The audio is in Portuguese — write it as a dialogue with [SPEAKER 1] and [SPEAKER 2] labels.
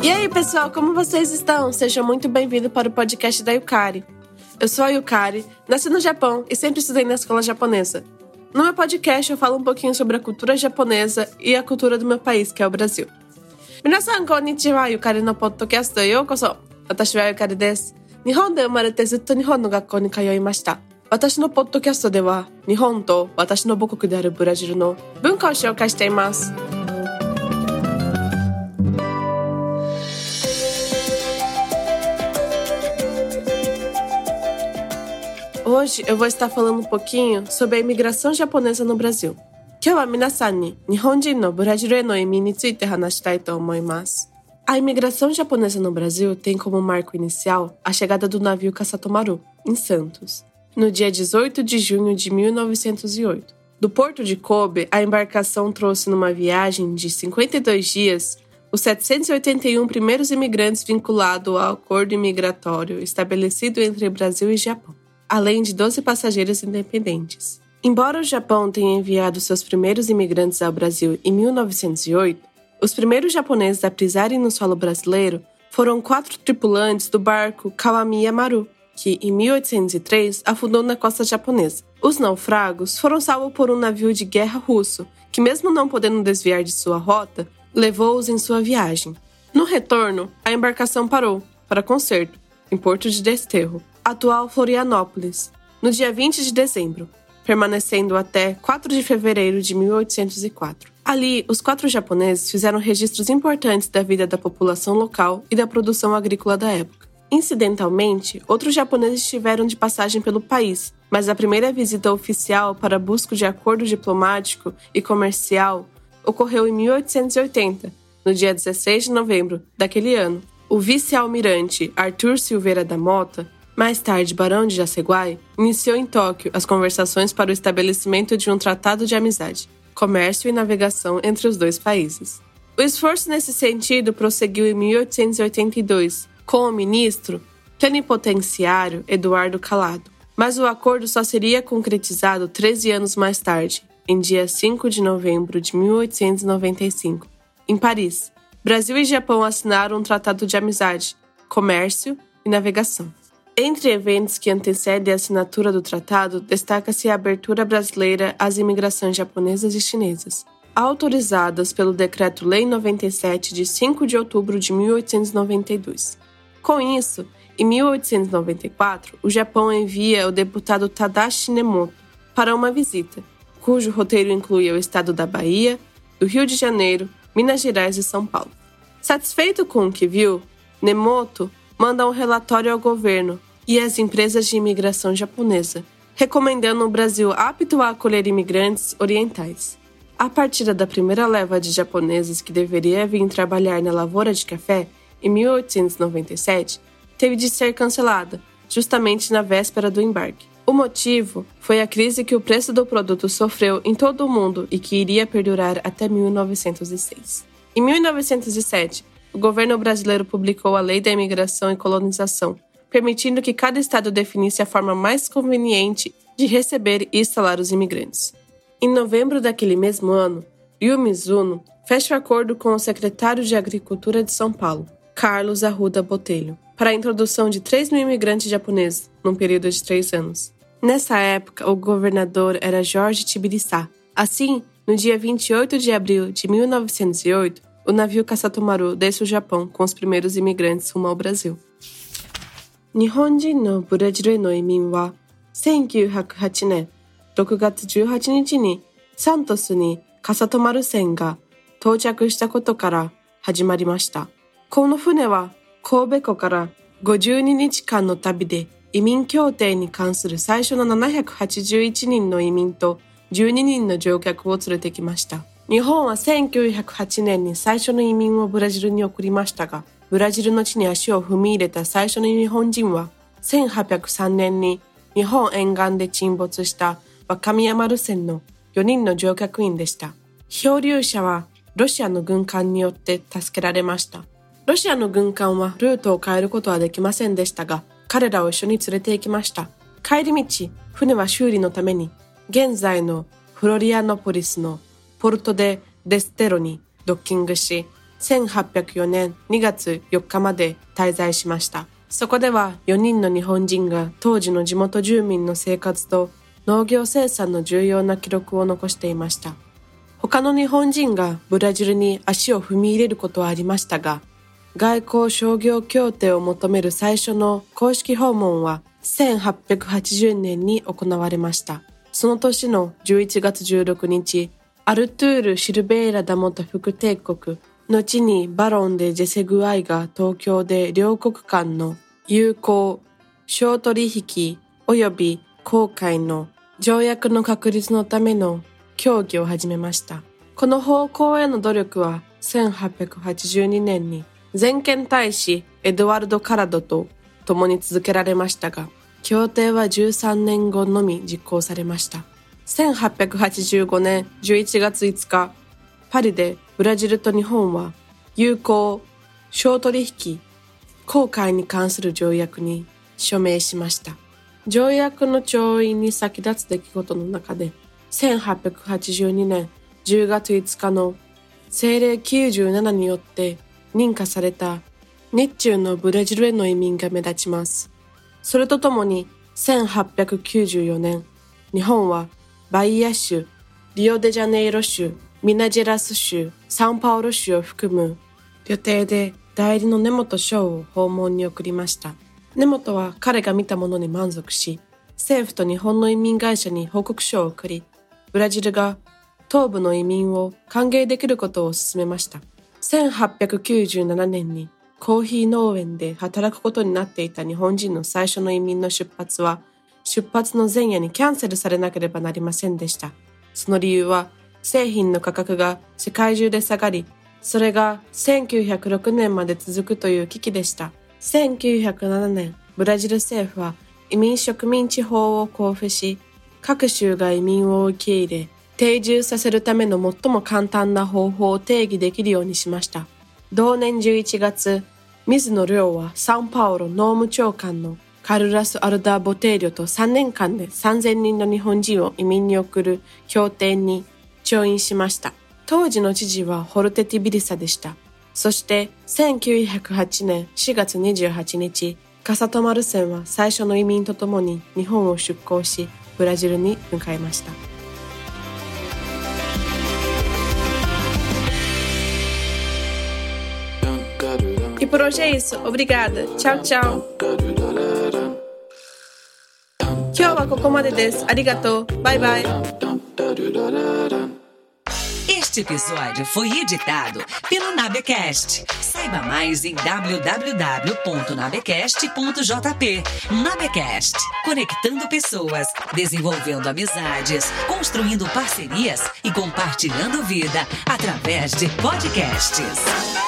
[SPEAKER 1] E aí, pessoal, como vocês estão? Sejam muito bem-vindos para o podcast da Yukari. Eu sou a Yukari, nasci no Japão e sempre estudei na escola japonesa. No meu podcast eu falo um pouquinho sobre a cultura japonesa e a cultura do meu país, que é o Brasil. 皆さんこんにちは、ゆかりのポッドキャストへようこそ。私はゆかりです。日本で生まれてずっと日本の学校に通いました。 私のポッドキャストでは、日本と私の母国であるブラジルの文化を紹介しています。Hoje eu vou estar falando um pouquinho sobre a imigração japonesa no Brasil. 今日は皆さんに日本人のブラジルへの移民について話したいと思います。A imigração japonesa no Brasil tem como marco inicial a chegada do navio Kasatomaru, em Santos, no dia 18 de junho de 1908. Do porto de Kobe, a embarcação trouxe numa viagem de 52 dias os 781 primeiros imigrantes vinculados ao acordo imigratório estabelecido entre Brasil e Japão além de 12 passageiros independentes. Embora o Japão tenha enviado seus primeiros imigrantes ao Brasil em 1908, os primeiros japoneses a pisarem no solo brasileiro foram quatro tripulantes do barco Kawami Yamaru, que em 1803 afundou na costa japonesa. Os naufragos foram salvos por um navio de guerra russo, que, mesmo não podendo desviar de sua rota, levou-os em sua viagem. No retorno, a embarcação parou para conserto em Porto de Desterro, atual Florianópolis, no dia 20 de dezembro, permanecendo até 4 de fevereiro de 1804. Ali, os quatro japoneses fizeram registros importantes da vida da população local e da produção agrícola da época. Incidentalmente, outros japoneses estiveram de passagem pelo país, mas a primeira visita oficial para busca de acordo diplomático e comercial ocorreu em 1880, no dia 16 de novembro daquele ano. O vice-almirante Arthur Silveira da Mota mais tarde, Barão de Jaceguai iniciou em Tóquio as conversações para o estabelecimento de um tratado de amizade, comércio e navegação entre os dois países. O esforço nesse sentido prosseguiu em 1882, com o ministro plenipotenciário Eduardo Calado, mas o acordo só seria concretizado 13 anos mais tarde, em dia 5 de novembro de 1895, em Paris. Brasil e Japão assinaram um tratado de amizade, comércio e navegação. Entre eventos que antecedem a assinatura do tratado, destaca-se a abertura brasileira às imigrações japonesas e chinesas, autorizadas pelo Decreto-Lei 97 de 5 de outubro de 1892. Com isso, em 1894, o Japão envia o deputado Tadashi Nemoto para uma visita, cujo roteiro incluía o estado da Bahia, do Rio de Janeiro, Minas Gerais e São Paulo. Satisfeito com o que viu, Nemoto manda um relatório ao governo e às empresas de imigração japonesa, recomendando o Brasil apto a acolher imigrantes orientais. A partida da primeira leva de japoneses que deveria vir trabalhar na lavoura de café, em 1897, teve de ser cancelada, justamente na véspera do embarque. O motivo foi a crise que o preço do produto sofreu em todo o mundo e que iria perdurar até 1906. Em 1907, o governo brasileiro publicou a Lei da Imigração e Colonização, permitindo que cada estado definisse a forma mais conveniente de receber e instalar os imigrantes. Em novembro daquele mesmo ano, Ryu Mizuno fecha acordo com o secretário de Agricultura de São Paulo, Carlos Arruda Botelho, para a introdução de 3 mil imigrantes japoneses num período de três anos. Nessa época, o governador era Jorge Tibiriçá. Assim, no dia 28 de abril de 1908, o navio Kasatomaru desce o Japão com os primeiros imigrantes rumo ao Brasil. 日本人のブラジルへの移民は1908年6月18日にサントスに笠止まる船が到着したことから始まりました。 この船は神戸港から52日間の旅で移民協定に関する最初の781人の移民と12人の乗客を連れてきました。日本は1908年に最初の移民をブラジルに送りましたが、ブラジルの地に足を踏み入れた最初の日本人は、1803年に日本沿岸で沈没した若宮丸船の4人の乗客員でした。漂流者はロシアの軍艦によって助けられました。ロシアの軍艦はルートを変えることはできませんでしたが、彼らを一緒に連れて行きました。帰り道、船は修理のために、現在のフロリアノポリスのポルトデ・デステロにドッキングし、1804年2月4日まで滞在しました。そこでは4人の日本人が当時の地元住民の生活と農業生産の重要な記録を残していました。他の日本人がブラジルに足を踏み入れることはありましたが、外交商業協定を求める最初の公式訪問は1880年に行われました。その年の11月16日、アルトゥール・シルベーラ・ダモタ副帝国、後にバロンでジェセグアイが東京で両国間の友好、商取引及び航海の条約の確立のための協議を始めました。この方向への努力は1882年に全権大使エドワルド・カラドと共に続けられましたが、協定は13年後のみ実行されました。1885年11月5日、パリでブラジルと日本は友好、商取引、航海に関する条約に署名しました。条約の調印に先立つ出来事の中で、1882年10月5日の政令97によって認可された日中のブラジルへの移民が目立ちます。それとともに1894年、日本はバイア州、リオデジャネイロ州、ミナジェラス州、サンパウロ州を含む予定で代理の根本翔を訪問に送りました。根本は彼が見たものに満足し、政府と日本の移民会社に報告書を送り、ブラジルが東部の移民を歓迎できることを進めました。1897年にコーヒー農園で働くことになっていた日本人の最初の移民の出発は、出発の前夜にキャンセルされなければなりませんでした。その理由は、製品の価格が世界中で下がり、それが1906年まで続くという危機でした。1907年、ブラジル政府は移民植民地法を公布し、各州が移民を受け入れ、定住させるための最も簡単な方法を定義できるようにしました。同年11月、水野亮はサンパウロ農務長官のカルラス・アルダー・ボテーリョと3年間で3000人の日本人を移民に送る協定に調印しました。当時の知事はホルテティビリサでした。そして1908年4月28日、カサトマル船は最初の移民とともに日本を出港し、ブラジルに向かいました。por hoje é isso. Obrigada. Tchau, tchau. Kyo kokomade desu. Arigatou. Bye, bye.
[SPEAKER 2] Este episódio foi editado pelo Nabecast. Saiba mais em www.nabecast.jp. Nabecast, conectando pessoas, desenvolvendo amizades, construindo parcerias e compartilhando vida através de podcasts.